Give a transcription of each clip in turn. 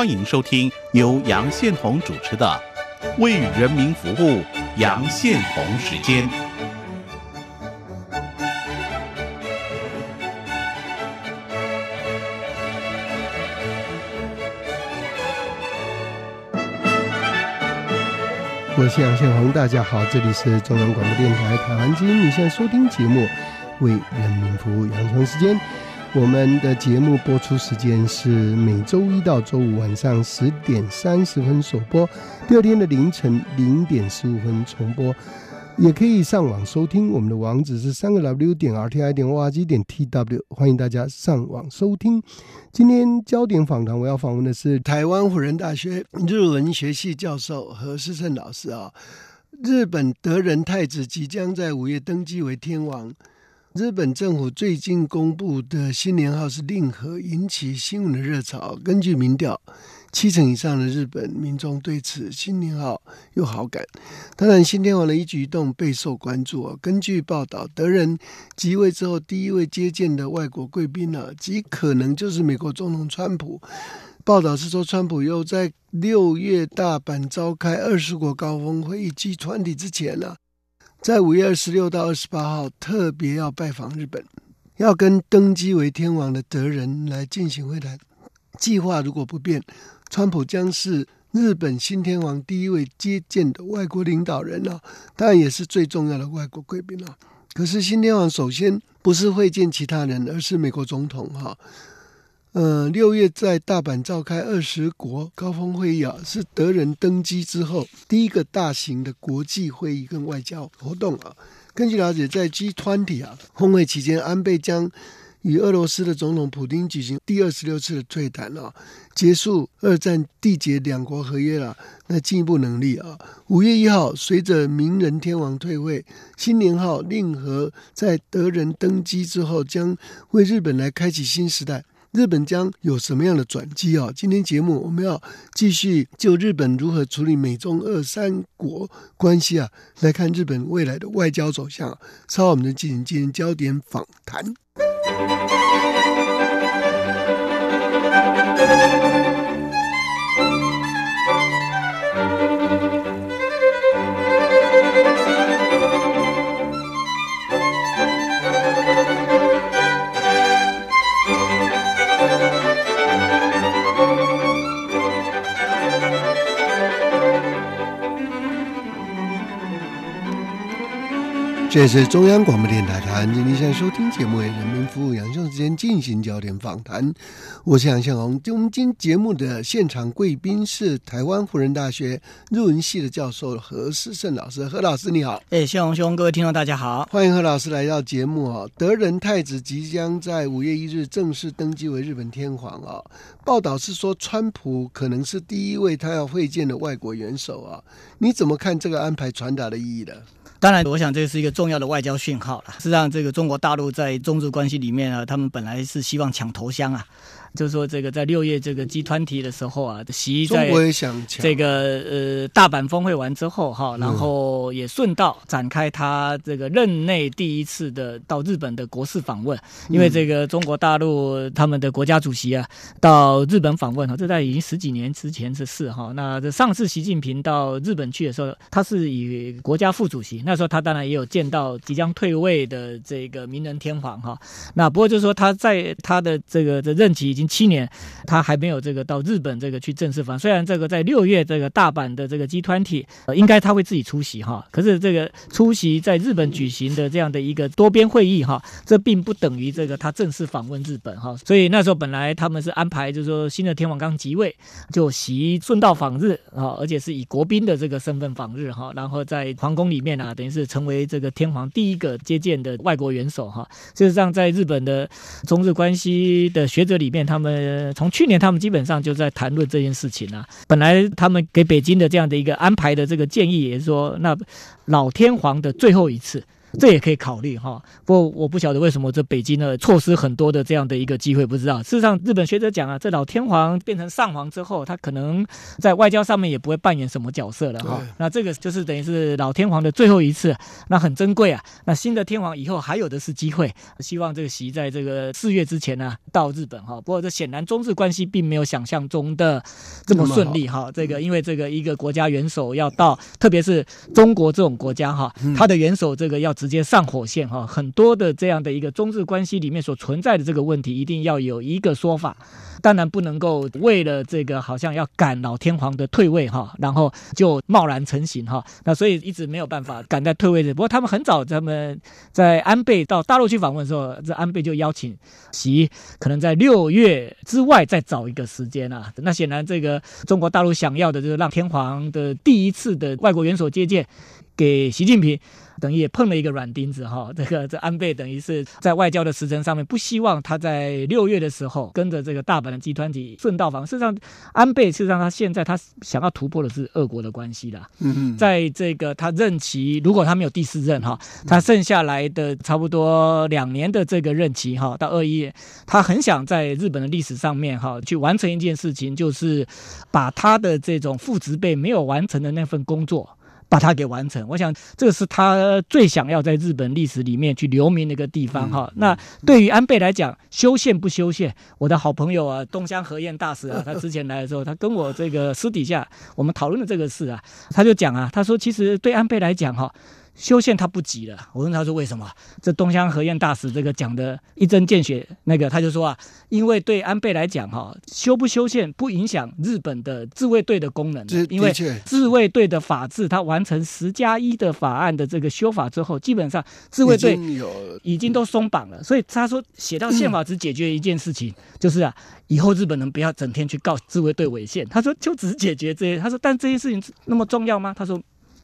欢迎收听由杨宪宏主持的《为人民服务》杨宪宏时间。我是杨宪宏，大家好，这里是中央广播电台台湾之音，你现在收听节目《为人民服务》杨雄时间。我们的节目播出时间是每周一到周五晚上十点三十分首播，第二天的凌晨零点十五分重播，也可以上网收听。我们的网址是三个 W 点 R T I 点 O R G 点 T W，欢迎大家上网收听。今天焦点访谈，我要访问的是台湾辅仁大学日文学系教授何世胜老师啊。日本德仁太子即将在五月登基为天王。日本政府最近公布的新年号是令和，引起新闻的热潮。根据民调，七成以上的日本民众对此新年号有好感。当然，新天皇的一举一动备受关注。根据报道，德仁即位之后第一位接见的外国贵宾呢，极可能就是美国总统川普。报道是说，川普又在六月大阪召开二十国高峰会议及团体之前呢。在五月二十六到二十八号，特别要拜访日本，要跟登基为天王的德仁来进行会谈。计划如果不变，川普将是日本新天王第一位接见的外国领导人了，当然也是最重要的外国贵宾了。可是新天王首先不是会见其他人，而是美国总统哈。呃，六月在大阪召开二十国高峰会议啊，是德仁登基之后第一个大型的国际会议跟外交活动啊。根据了解，在 G20 啊峰会期间，安倍将与俄罗斯的总统普京举行第二十六次的会谈啊，结束二战缔结两国合约了，那进一步能力啊。五月一号，随着明仁天王退位，新年号令和在德仁登基之后，将为日本来开启新时代。日本将有什么样的转机啊？今天节目我们要继续就日本如何处理美中二三国关系啊，来看日本未来的外交走向。稍后我们就进行今天焦点访谈。这是中央广播电台台湾今现在收听节目为人民服务杨秀之间进行焦点访谈，我是杨向红。我们今节目的现场贵宾是台湾辅仁大学日文系的教授何世胜老师，何老师你好。哎，向红兄，各位听众大家好，欢迎何老师来到节目啊。德仁太子即将在五月一日正式登基为日本天皇啊。报道是说，川普可能是第一位他要会见的外国元首啊。你怎么看这个安排传达的意义呢？当然，我想这是一个重要的外交讯号了。实际上，这个中国大陆在中日关系里面啊，他们本来是希望抢头香啊。就是说，这个在六月这个集团体的时候啊，习在这个呃大阪峰会完之后哈，然后也顺道展开他这个任内第一次的到日本的国事访问。因为这个中国大陆他们的国家主席啊到日本访问哈，这在已经十几年之前的事哈。那这上次习近平到日本去的时候，他是以国家副主席，那时候他当然也有见到即将退位的这个明仁天皇哈。那不过就是说他在他的这个的任期。经七年，他还没有这个到日本这个去正式访。虽然这个在六月这个大阪的这个集团体，呃，应该他会自己出席哈。可是这个出席在日本举行的这样的一个多边会议哈，这并不等于这个他正式访问日本哈。所以那时候本来他们是安排，就是说新的天皇刚即位，就习顺道访日啊，而且是以国宾的这个身份访日哈，然后在皇宫里面啊，等于是成为这个天皇第一个接见的外国元首哈。事实上，在日本的中日关系的学者里面。他们从去年，他们基本上就在谈论这件事情了。本来他们给北京的这样的一个安排的这个建议，也是说，那老天皇的最后一次这也可以考虑哈。不过我不晓得为什么这北京呢错失很多的这样的一个机会，不知道。事实上，日本学者讲啊，这老天皇变成上皇之后，他可能在外交上面也不会扮演什么角色了哈。那这个就是等于是老天皇的最后一次，那很珍贵啊。那新的天皇以后还有的是机会，希望这个习在这个四月之前呢到日本哈。不过这显然中日关系并没有想象中的这么顺利哈。这个因为这个一个国家元首要到，特别是中国这种国家哈，他的元首这个要直接上火线哈，很多的这样的一个中日关系里面所存在的这个问题，一定要有一个说法。当然不能够为了这个好像要赶老天皇的退位哈，然后就贸然成行哈。那所以一直没有办法赶在退位的。不过他们很早，他们在安倍到大陆去访问的时候，这安倍就邀请习，可能在六月之外再找一个时间啊。那显然这个中国大陆想要的就是让天皇的第一次的外国元首接见给习近平。等于也碰了一个软钉子哈，这个这安倍等于是在外交的时程上面不希望他在六月的时候跟着这个大阪的集团体顺道访。事实上，安倍事实上他现在他想要突破的是俄国的关系啦。嗯嗯，在这个他任期如果他没有第四任哈，他剩下来的差不多两年的这个任期哈，到二一，他很想在日本的历史上面哈去完成一件事情，就是把他的这种父执辈没有完成的那份工作。把它给完成，我想这个是他最想要在日本历史里面去留名的一个地方哈。那对于安倍来讲，修宪不修宪，我的好朋友啊，东乡和彦大使啊，他之前来的时候，他跟我这个私底下我们讨论的这个事啊，他就讲啊，他说其实对安倍来讲哈。修宪他不急了，我问他说为什么？这东乡和彦大使这个讲的一针见血，那个他就说啊，因为对安倍来讲哈，修不修宪不影响日本的自卫队的功能，因为自卫队的法制，他完成十加一的法案的这个修法之后，基本上自卫队已经都松绑了，所以他说写到宪法只解决一件事情，就是啊，以后日本人不要整天去告自卫队违宪。他说就只解决这些，他说但这些事情那么重要吗？他说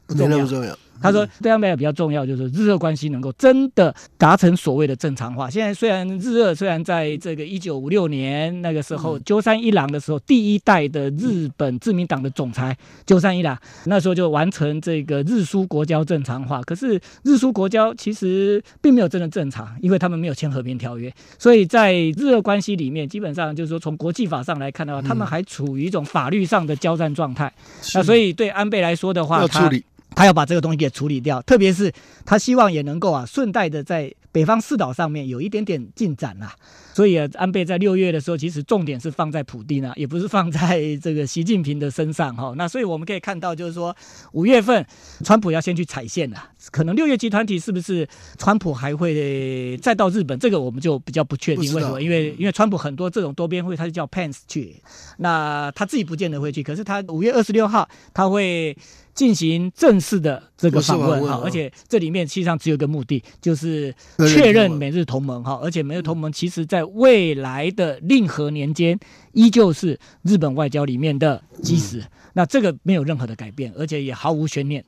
不重要。他说，对安倍比较重要，就是日俄关系能够真的达成所谓的正常化。现在虽然日俄虽然在这个一九五六年那个时候鸠山一郎的时候，第一代的日本自民党的总裁鸠山一郎那时候就完成这个日苏国交正常化。可是日苏国交其实并没有真的正常，因为他们没有签和平条约，所以在日俄关系里面，基本上就是说从国际法上来看的话，他们还处于一种法律上的交战状态。那所以对安倍来说的话，他。他要把这个东西给处理掉，特别是他希望也能够啊，顺带的在北方四岛上面有一点点进展啊。所以啊，安倍在六月的时候，其实重点是放在普京啊，也不是放在这个习近平的身上哈。那所以我们可以看到，就是说五月份，川普要先去踩线了。可能六月集团体是不是川普还会再到日本？这个我们就比较不确定。为什么？因为因为川普很多这种多边会，他是叫 Pence 去，那他自己不见得会去。可是他五月二十六号他会进行正式的这个访问哈，而且这里面实际上只有一个目的，就是确认美日同盟哈。而且美日同盟其实在未来的令和年间，依旧是日本外交里面的基石。那这个没有任何的改变，而且也毫无悬念。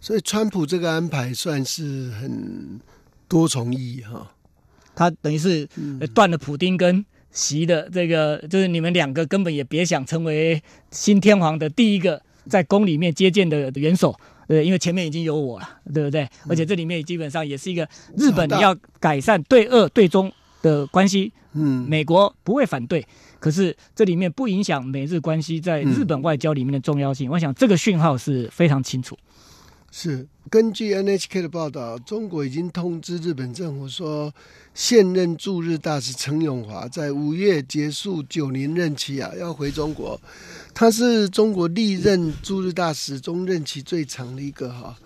所以，川普这个安排算是很多重意义哈。他等于是断了普丁跟习的这个，就是你们两个根本也别想成为新天皇的第一个在宫里面接见的元首，对，因为前面已经有我了，对不对？而且这里面基本上也是一个日本要改善对俄对中。的关系，嗯，美国不会反对，可是这里面不影响美日关系在日本外交里面的重要性。我想这个讯号是非常清楚。是根据 NHK 的报道，中国已经通知日本政府说，现任驻日大使陈永华在五月结束九年任期啊，要回中国。他是中国历任驻日大使中任期最长的一个哈。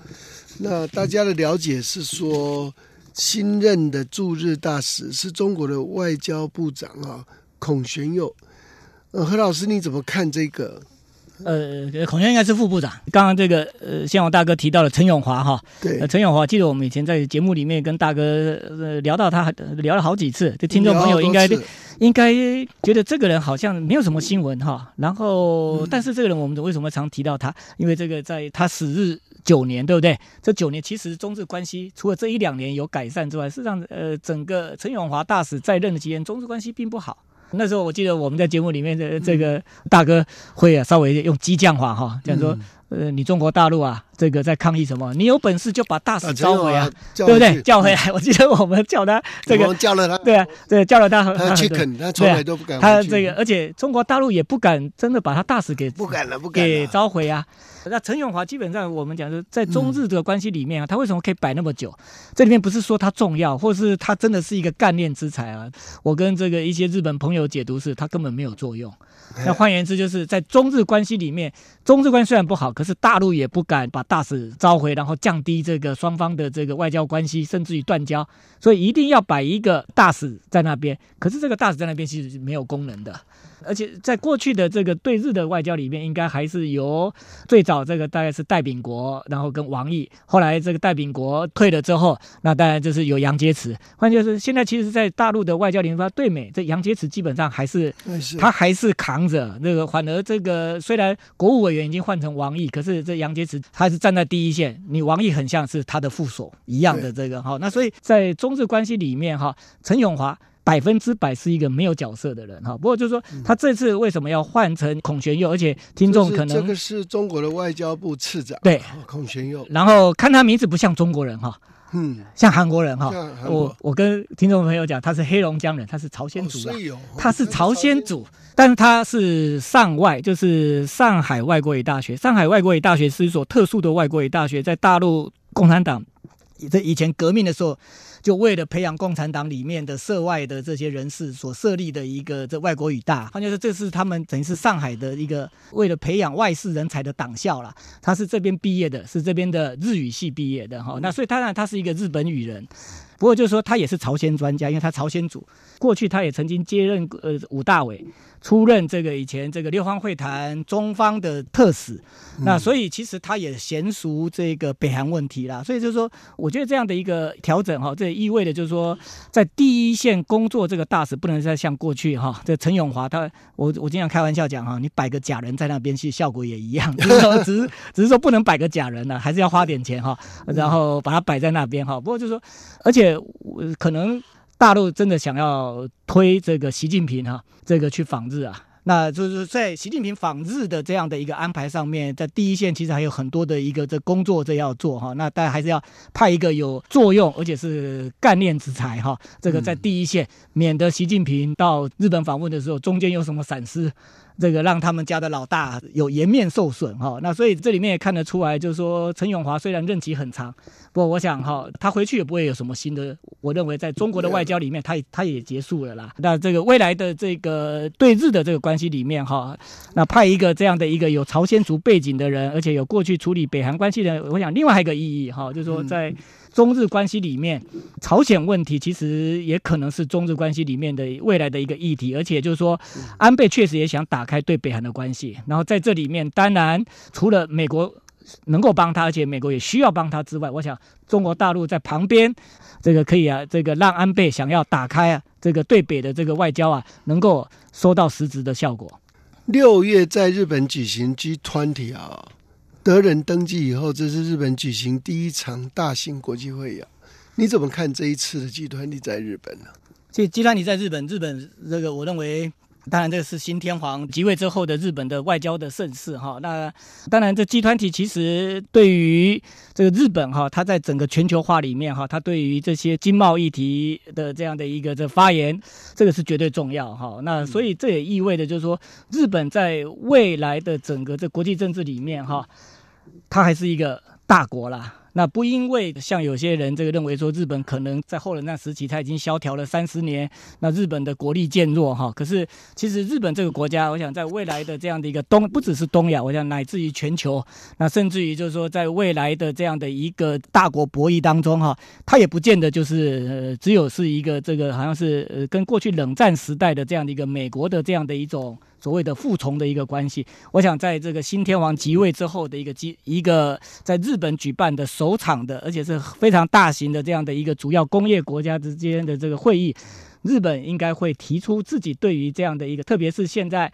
那大家的了解是说。新任的驻日大使是中国的外交部长啊，孔玄佑。呃，何老师你怎么看这个？呃，孔玄应该是副部长。刚刚这个呃，先王大哥提到了陈永华哈，对，陈永华，记得我们以前在节目里面跟大哥呃聊到他，聊了好几次。这听众朋友应该应该觉得这个人好像没有什么新闻哈。然后，但是这个人我们为什么常提到他？因为这个在他死日。九年，对不对？这九年其实中日关系除了这一两年有改善之外，事实上，呃，整个陈永华大使在任的期间，中日关系并不好。那时候我记得我们在节目里面的这个大哥会啊，稍微用激将法哈，讲说呃，你中国大陆啊，这个在抗议什么？你有本事就把大使召回啊，对不对？叫回来。我记得我们叫他这个叫了他，对啊，对，叫了他，他去啃，他从来都不敢。他这个，而且中国大陆也不敢真的把他大使给不敢了，不敢给召回啊。那陈永华基本上我们讲是，在中日的关系里面啊，他为什么可以摆那么久？这里面不是说他重要，或是他真的是一个干练之才啊？我跟这个一些日本朋友解读是，他根本没有作用。那换言之，就是在中日关系里面，中日关系虽然不好，可是大陆也不敢把大使召回，然后降低这个双方的这个外交关系，甚至于断交，所以一定要摆一个大使在那边。可是这个大使在那边其实是没有功能的。而且在过去的这个对日的外交里面，应该还是由最早这个大概是戴秉国，然后跟王毅，后来这个戴秉国退了之后，那当然就是有杨洁篪。换句就是现在其实，在大陆的外交联发对美，这杨洁篪基本上还是他还是扛着那个，反而这个虽然国务委员已经换成王毅，可是这杨洁篪他是站在第一线，你王毅很像是他的副手一样的这个哈。那所以在中日关系里面哈，陈永华。百分之百是一个没有角色的人哈，不过就是说他这次为什么要换成孔玄佑？而且听众可能这个是中国的外交部次长对。孔玄佑，然后看他名字不像中国人哈，嗯，像韩国人哈。我我跟听众朋友讲，他是黑龙江人，他是朝鲜族的，他是朝鲜族，但是他是上外，就是上海外国语大学。上海外国语大学是一所特殊的外国语大学，在大陆共产党在以前革命的时候。就为了培养共产党里面的涉外的这些人士所设立的一个这外国语大，换句话说，这是他们等于是上海的一个为了培养外事人才的党校啦。他是这边毕业的，是这边的日语系毕业的哈。那所以当然他是一个日本语人，不过就是说他也是朝鲜专家，因为他朝鲜族，过去他也曾经接任呃武大委。出任这个以前这个六方会谈中方的特使，那所以其实他也娴熟这个北韩问题啦。所以就是说，我觉得这样的一个调整哈，这也意味着就是说，在第一线工作这个大使不能再像过去哈，这陈永华他，我我经常开玩笑讲哈，你摆个假人在那边其实效果也一样，只是说只是只是说不能摆个假人了，还是要花点钱哈，然后把它摆在那边哈。不过就是说，而且可能。大陆真的想要推这个习近平哈，这个去访日啊，那就是在习近平访日的这样的一个安排上面，在第一线其实还有很多的一个这工作这要做哈，那大家还是要派一个有作用而且是干练之才哈，这个在第一线，免得习近平到日本访问的时候中间有什么闪失。这个让他们家的老大有颜面受损哈，那所以这里面也看得出来，就是说陈永华虽然任期很长，不过我想哈，他回去也不会有什么新的。我认为在中国的外交里面，他他也结束了啦。那这个未来的这个对日的这个关系里面哈，那派一个这样的一个有朝鲜族背景的人，而且有过去处理北韩关系的，我想另外一个意义哈，就是说在。中日关系里面，朝鲜问题其实也可能是中日关系里面的未来的一个议题，而且就是说，安倍确实也想打开对北韩的关系。然后在这里面，当然除了美国能够帮他，而且美国也需要帮他之外，我想中国大陆在旁边，这个可以啊，这个让安倍想要打开啊这个对北的这个外交啊，能够收到实质的效果。六月在日本举行 G20 啊。德仁登基以后，这是日本举行第一场大型国际会议。你怎么看这一次的集团你在日本呢？这集团你在日本，日本这个我认为。当然，这个是新天皇即位之后的日本的外交的盛世哈。那当然，这集团体其实对于这个日本哈，它在整个全球化里面哈，它对于这些经贸议题的这样的一个这发言，这个是绝对重要哈。那所以这也意味着就是说，日本在未来的整个这国际政治里面哈，它还是一个大国啦。那不因为像有些人这个认为说日本可能在后冷战时期它已经萧条了三十年，那日本的国力渐弱哈。可是其实日本这个国家，我想在未来的这样的一个东，不只是东亚，我想乃至于全球，那甚至于就是说在未来的这样的一个大国博弈当中哈，它也不见得就是呃只有是一个这个好像是呃跟过去冷战时代的这样的一个美国的这样的一种。所谓的复从的一个关系，我想在这个新天王即位之后的一个机一个在日本举办的首场的，而且是非常大型的这样的一个主要工业国家之间的这个会议，日本应该会提出自己对于这样的一个，特别是现在。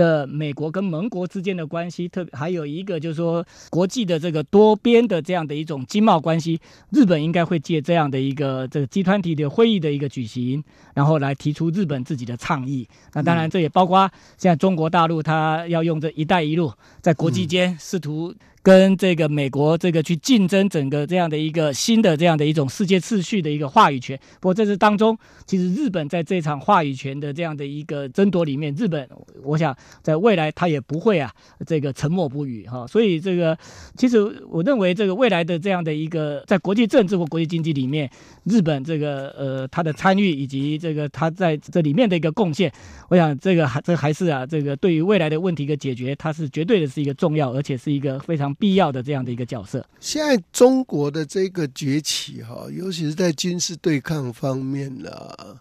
的美国跟盟国之间的关系，特别还有一个就是说国际的这个多边的这样的一种经贸关系，日本应该会借这样的一个这个集团体的会议的一个举行，然后来提出日本自己的倡议。那当然这也包括现在中国大陆它要用这一带一路在国际间试图跟这个美国这个去竞争整个这样的一个新的这样的一种世界秩序的一个话语权。不过这是当中，其实日本在这场话语权的这样的一个争夺里面，日本我想在未来他也不会啊这个沉默不语哈。所以这个其实我认为这个未来的这样的一个在国际政治或国际经济里面，日本这个呃他的参与以及这个他在这里面的一个贡献，我想这个还这还是啊这个对于未来的问题的解决，它是绝对的是一个重要，而且是一个非常。必要的这样的一个角色。现在中国的这个崛起，哈，尤其是在军事对抗方面啦、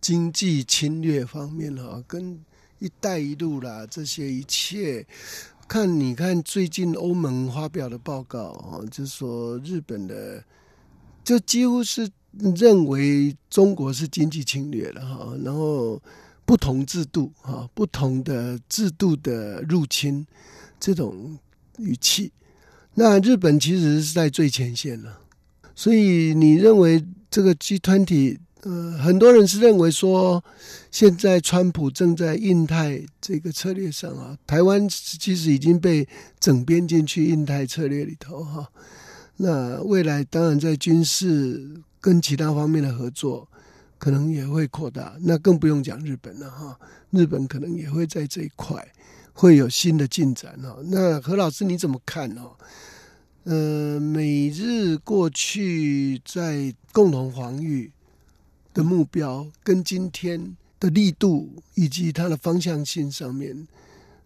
经济侵略方面，哈，跟“一带一路”啦这些一切，看你看最近欧盟发表的报告，哈，就说日本的就几乎是认为中国是经济侵略了，哈，然后不同制度，哈，不同的制度的入侵，这种。语气，那日本其实是在最前线了，所以你认为这个 G 团体，呃，很多人是认为说，现在川普正在印太这个策略上啊，台湾其实已经被整编进去印太策略里头哈。那未来当然在军事跟其他方面的合作，可能也会扩大，那更不用讲日本了哈，日本可能也会在这一块。会有新的进展哦。那何老师你怎么看哦？呃，美日过去在共同防御的目标，跟今天的力度以及它的方向性上面。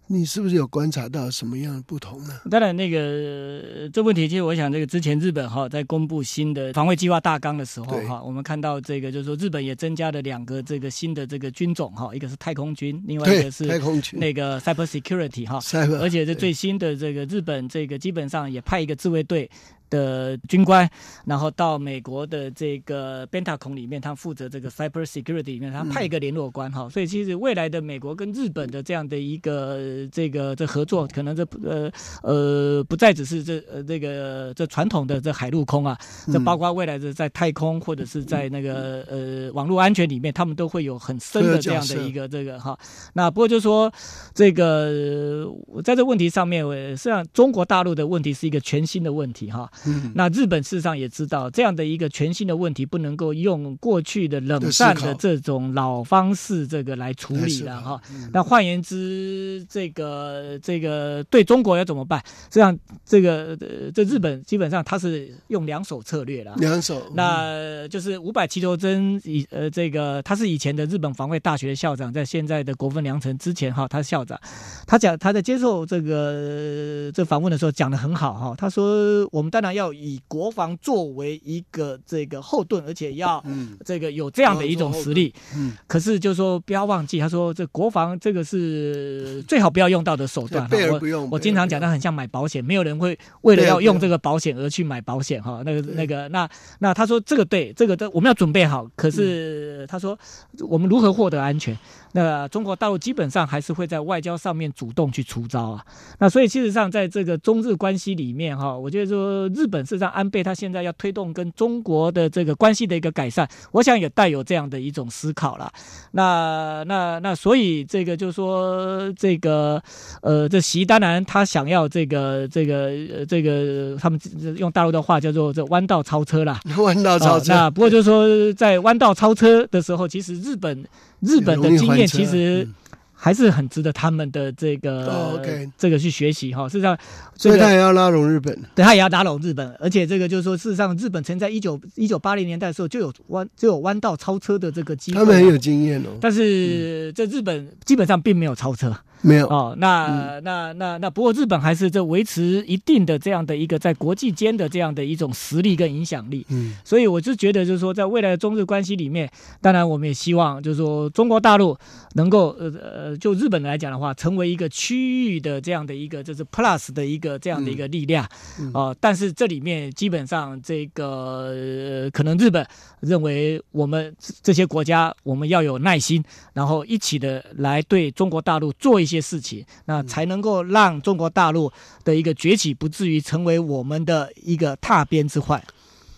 你是不是有观察到什么样的不同呢？当然，那个这问题，其实我想，这个之前日本哈在公布新的防卫计划大纲的时候哈，我们看到这个就是说，日本也增加了两个这个新的这个军种哈，一个是太空军，另外一个是太空军那个 cyber security 哈，而且这最新的这个日本这个基本上也派一个自卫队。的军官，然后到美国的这个 Bentacon 里面，他负责这个 Cyber Security 里面，他派一个联络官哈，所以其实未来的美国跟日本的这样的一个这个这合作，可能这呃呃不再只是这呃这个这传统的这海陆空啊，这包括未来的在太空或者是在那个呃网络安全里面，他们都会有很深的这样的一个这个哈。那不过就说这个在这问题上面，我实际上中国大陆的问题是一个全新的问题哈。那日本事实上也知道这样的一个全新的问题不能够用过去的冷战的这种老方式这个来处理了哈。那换言之，这个这个对中国要怎么办？实际上，这个这日本基本上他是用两手策略了。两手，那就是五百齐头真以呃这个他是以前的日本防卫大学的校长，在现在的国分良成之前哈，他是校长，他讲他在接受这个这访问的时候讲的很好哈。他说我们当然。要以国防作为一个这个后盾，而且要这个有这样的一种实力。嗯，可是就说不要忘记，他说这国防这个是最好不要用到的手段。我我经常讲，它很像买保险，没有人会为了要用这个保险而去买保险哈。那个那个那那他说这个对这个的我们要准备好。可是他说我们如何获得安全？那中国大陆基本上还是会在外交上面主动去出招啊。那所以事实上在这个中日关系里面哈，我觉得说日本事实上安倍他现在要推动跟中国的这个关系的一个改善，我想也带有这样的一种思考了。那那那所以这个就是说这个呃这习当然他想要这个这个呃这个他们用大陆的话叫做这弯道超车啦。弯道超车。那不过就是说在弯道超车的时候，其实日本。日本的经验其实还是很值得他们的这个 ok 这个去学习哈。事实上，所以他也要拉拢日本，对他也要拉拢日本，而且这个就是说，事实上，日本曾在一九一九八零年代的时候就有弯就有弯道超车的这个机会，他们很有经验哦。但是在日本基本上并没有超车。没有。哦，那那那那不过日本还是这维持一定的这样的一个在国际间的这样的一种实力跟影响力，嗯，所以我就觉得就是说，在未来的中日关系里面，当然我们也希望就是说中国大陆能够呃呃，就日本来讲的话，成为一个区域的这样的一个就是 plus 的一个这样的一个力量，哦，但是这里面基本上这个可能日本认为我们这些国家我们要有耐心，然后一起的来对中国大陆做一些。些事情，那才能够让中国大陆的一个崛起不至于成为我们的一个踏边之患。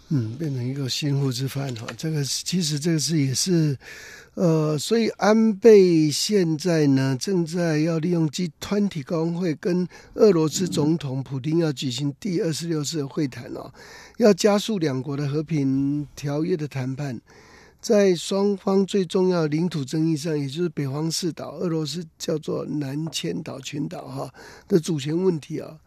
嗯，变成一个心腹之患哈。这个其实这个是也是，呃，所以安倍现在呢正在要利用 G 团体高峰会跟俄罗斯总统普京要举行第二十六次会谈哦，要加速两国的和平条约的谈判。在双方最重要领土争议上，也就是北方四岛，俄罗斯叫做南千岛群岛哈的主权问题啊，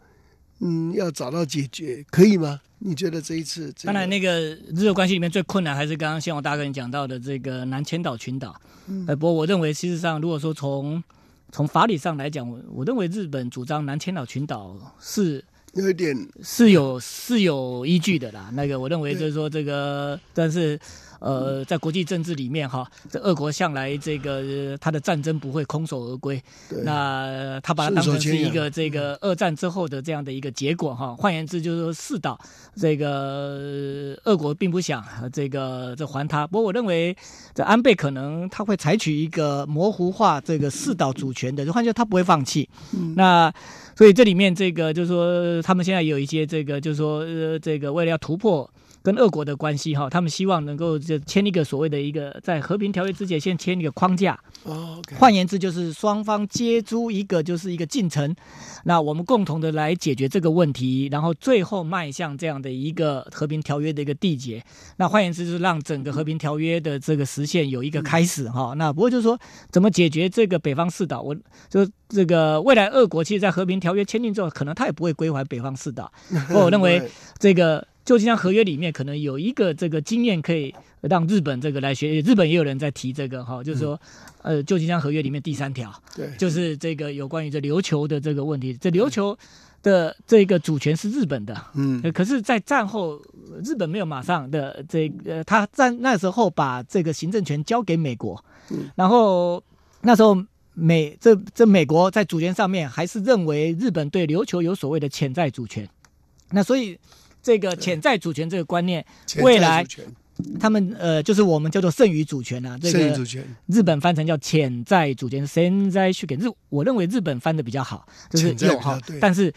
嗯，要找到解决，可以吗？你觉得这一次？当然，那个日俄关系里面最困难还是刚刚先我大哥你讲到的这个南千岛群岛。呃，不过我认为，事实上，如果说从从法理上来讲，我我认为日本主张南千岛群岛是有一点是有是有依据的啦。那个，我认为就是说这个，但是。呃，在国际政治里面哈，这俄国向来这个他的战争不会空手而归，那他把它当成是一个这个二战之后的这样的一个结果哈。换言之，就是说四岛这个俄国并不想这个这还他。不过我认为这安倍可能他会采取一个模糊化这个四岛主权的，就换句话他不会放弃。那所以这里面这个就是说，他们现在有一些这个就是说呃这个为了要突破。跟俄国的关系哈，他们希望能够就签一个所谓的一个在和平条约之前先签一个框架。哦，换言之就是双方接租一个就是一个进程，那我们共同的来解决这个问题，然后最后迈向这样的一个和平条约的一个缔结。那换言之就是让整个和平条约的这个实现有一个开始哈。那不过就是说怎么解决这个北方四岛，我就这个未来俄国其实，在和平条约签订之后，可能他也不会归还北方四岛。我认为这个。旧金山合约里面可能有一个这个经验可以让日本这个来学，日本也有人在提这个哈，就是说，呃，旧金山合约里面第三条，对，就是这个有关于这琉球的这个问题，这琉球的这个主权是日本的，嗯，可是，在战后日本没有马上的这个，他在那时候把这个行政权交给美国，嗯。然后那时候美这这美国在主权上面还是认为日本对琉球有所谓的潜在主权，那所以。这个潜在主权这个观念，未来他们呃，就是我们叫做剩余主权啊。这个日本翻成叫潜在主权，现在去给日，我认为日本翻的比较好，就是有哈，但是。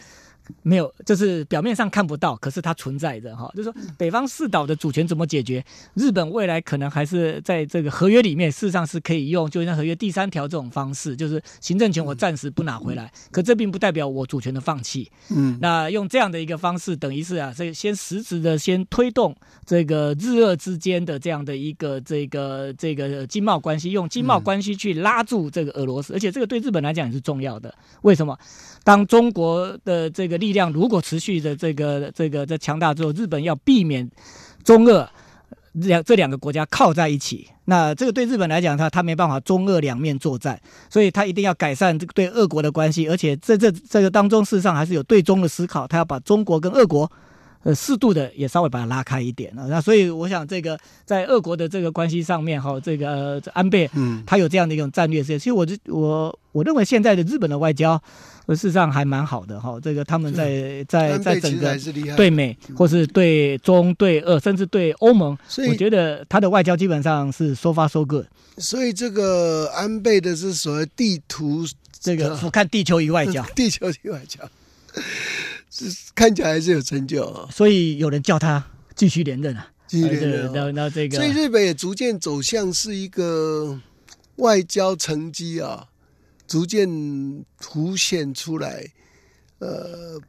没有，就是表面上看不到，可是它存在着哈。就是说，北方四岛的主权怎么解决？日本未来可能还是在这个合约里面，事实上是可以用，就像合约第三条这种方式，就是行政权我暂时不拿回来，可这并不代表我主权的放弃。嗯，那用这样的一个方式，等于是啊，这先实质的先推动这个日俄之间的这样的一个这个这个经贸关系，用经贸关系去拉住这个俄罗斯，而且这个对日本来讲也是重要的。为什么？当中国的这个力量如果持续的这个这个在强大之后，日本要避免中俄两这两个国家靠在一起，那这个对日本来讲，他他没办法中俄两面作战，所以他一定要改善这个对俄国的关系，而且在这这个当中，事实上还是有对中的思考，他要把中国跟俄国。呃，适度的也稍微把它拉开一点啊，那所以我想这个在俄国的这个关系上面哈，这个安倍，嗯，他有这样的一种战略性。其实我我我认为现在的日本的外交，事实上还蛮好的哈。这个他们在在在整个对美或是对中对俄，甚至对欧盟，我觉得他的外交基本上是说发说 good。所以这个安倍的是所谓地图，这个俯瞰地球仪外交，地球仪外交。是看起来还是有成就，所以有人叫他继续连任啊，继续连任。那那这个，所以日本也逐渐走向是一个外交成绩啊，逐渐凸显出来。呃，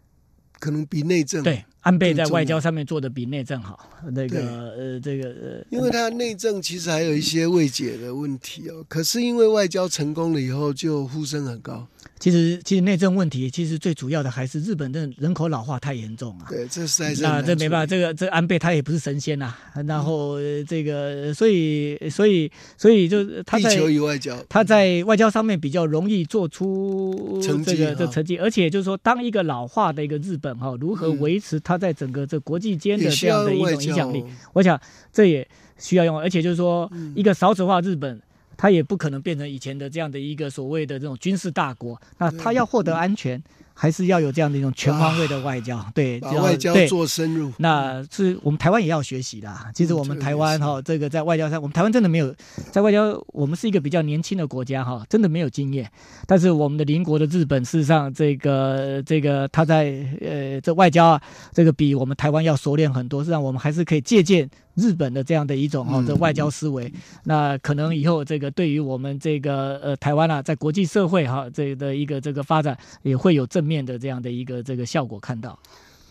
可能比内政对安倍在外交上面做的比内政好。那个呃，这个呃，因为他内政其实还有一些未解的问题哦，可是因为外交成功了以后，就呼声很高。其实，其实内政问题，其实最主要的还是日本的人口老化太严重啊。对，这实在是那这没办法，这个这安倍他也不是神仙呐。然后这个，所以所以所以就他在外交，他在外交上面比较容易做出这个这成绩。而且就是说，当一个老化的一个日本哈，如何维持他在整个这国际间的这样的一种影响力？我想这也需要用。而且就是说，一个少子化日本。它也不可能变成以前的这样的一个所谓的这种军事大国，那他要获得安全，还是要有这样的一种全方位的外交，对，外交做深入。那是我们台湾也要学习的。其实我们台湾哈，这个在外交上，我们台湾真的没有在外交，我们是一个比较年轻的国家哈，真的没有经验。但是我们的邻国的日本，事实上这个这个他在呃这外交啊，这个比我们台湾要熟练很多。实际上我们还是可以借鉴。日本的这样的一种哦这外交思维，那可能以后这个对于我们这个呃台湾啊，在国际社会哈这的一个这个发展也会有正面的这样的一个这个效果看到。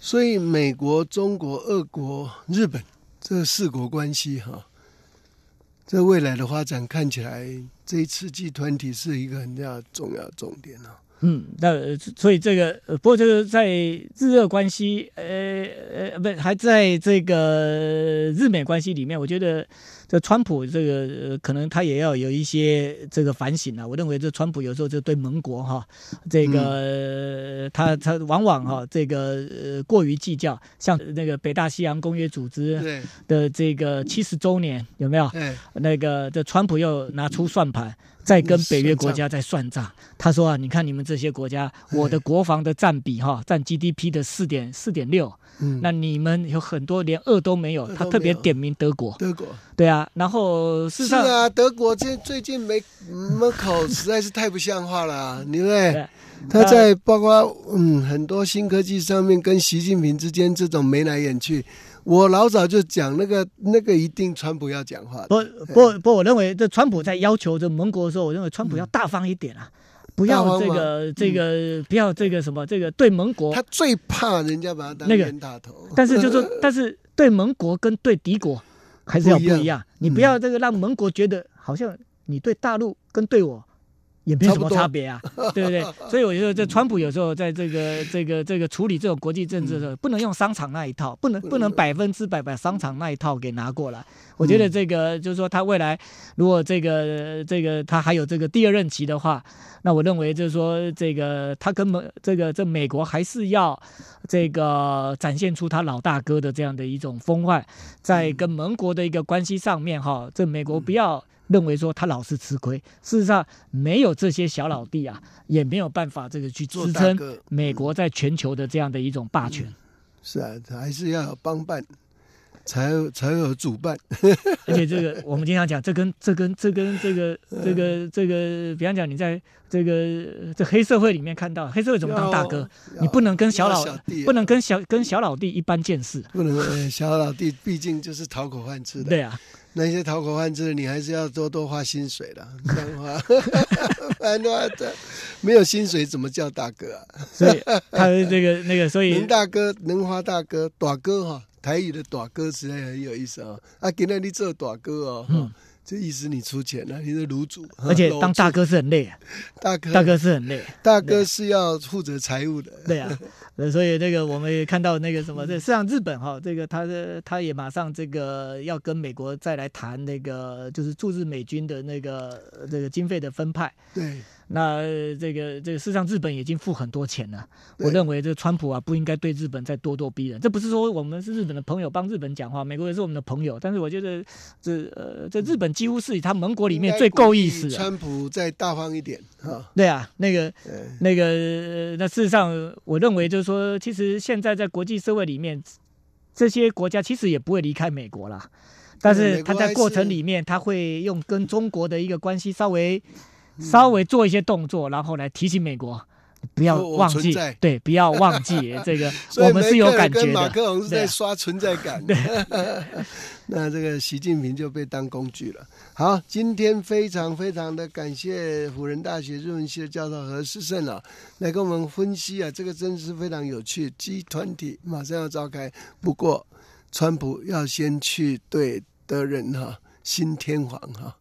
所以美国、中国、俄国、日本这四国关系哈，这未来的发展看起来，这一次集团体是一个很要重要重点啊。嗯，那所以这个，不过就是在日俄关系，呃呃，不还在这个日美关系里面，我觉得这川普这个可能他也要有一些这个反省啊。我认为这川普有时候就对盟国哈，这个他他往往哈这个呃过于计较，像那个北大西洋公约组织的这个七十周年有没有？那个这川普又拿出算盘。在跟北约国家在算账，他说啊，你看你们这些国家，我的国防的占比哈，占 GDP 的四点四点六，那你们有很多连二都没有。他特别点名德国，德国，对啊，然后是啊，德国这最近没门口实在是太不像话了，对不对？他在包括嗯很多新科技上面跟习近平之间这种眉来眼去。我老早就讲那个那个一定川普要讲话。不不不，我认为这川普在要求这盟国的时候，我认为川普要大方一点啊，不要这个这个不要这个什么这个对盟国。他最怕人家把他当冤大头。但是就说，但是对盟国跟对敌国还是要不一样。你不要这个让盟国觉得好像你对大陆跟对我。也没什么差别啊，对不对？所以我觉得这川普有时候在这个这个这个处理这种国际政治的时候，不能用商场那一套，不能不能百分之百把商场那一套给拿过来。我觉得这个就是说，他未来如果这个这个他还有这个第二任期的话，那我认为就是说，这个他跟美这个这美国还是要这个展现出他老大哥的这样的一种风范，在跟盟国的一个关系上面哈，这美国不要。认为说他老是吃亏，事实上没有这些小老弟啊，也没有办法这个去支撑美国在全球的这样的一种霸权。是啊，还是要有帮办，才有才有主办。而且这个我们经常讲，这跟这跟这跟这个这个这个，比方讲你在这个这黑社会里面看到黑社会怎么当大哥，你不能跟小老不能跟小跟小老弟一般见识，不能小老弟毕竟就是讨口饭吃的。对啊。那些讨口饭吃的，你还是要多多花薪水的，这样的话，不然的话，没有薪水怎么叫大哥啊？所以他的这个 那个，所以能大哥能花大哥，大哥哈，台语的大哥实在很有意思啊。啊，今天你做大哥哦。这意思你出钱了，你是卤煮，而且当大哥是很累，大哥大哥是很累，大哥是要负责财务的。对啊，所以那个我们也看到那个什么，这实际上日本哈，这个他的他也马上这个要跟美国再来谈那个就是驻日美军的那个这个经费的分派。对。那这个这个事实上，日本已经付很多钱了。我认为这川普啊，不应该对日本再咄咄逼人。这不是说我们是日本的朋友帮日本讲话，美国也是我们的朋友。但是我觉得这呃，这日本几乎是以他盟国里面最够意思。川普再大方一点啊！对啊，那个那个那事实上，我认为就是说，其实现在在国际社会里面，这些国家其实也不会离开美国啦。但是他在过程里面，他会用跟中国的一个关系稍微。稍微做一些动作，然后来提醒美国，不要忘记，对，不要忘记 这个，我们是有感觉的。马克龙是在刷存在感。那这个习近平就被当工具了。好，今天非常非常的感谢辅仁大学日文系的教授何世胜啊，来跟我们分析啊，这个真是非常有趣。集团体马上要召开，不过川普要先去对德人哈新天皇哈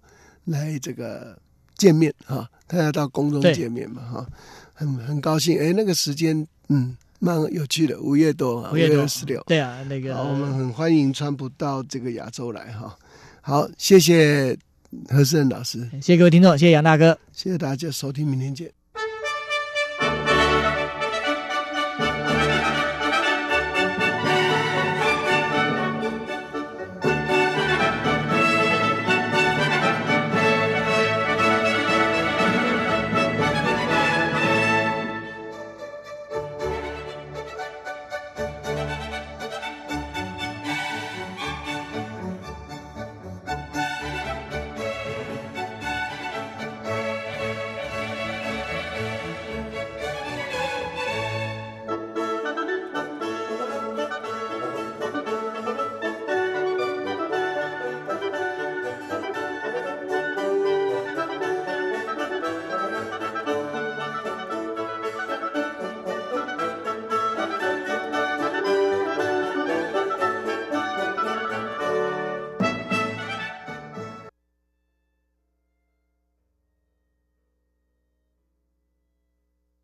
来这个。见面哈，他要到宫中见面嘛哈，很很高兴哎，那个时间嗯蛮有趣的，五月多，五月二十六，对啊，那个我们很欢迎川普到这个亚洲来哈。好，谢谢何胜老师，谢谢各位听众，谢谢杨大哥，谢谢大家收听，明天见。